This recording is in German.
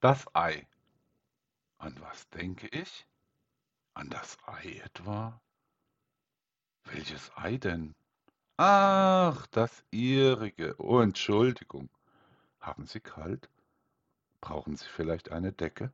Das Ei. An was denke ich? An das Ei etwa? Welches Ei denn? Ach, das Ihrige. Oh, Entschuldigung. Haben Sie kalt? Brauchen Sie vielleicht eine Decke?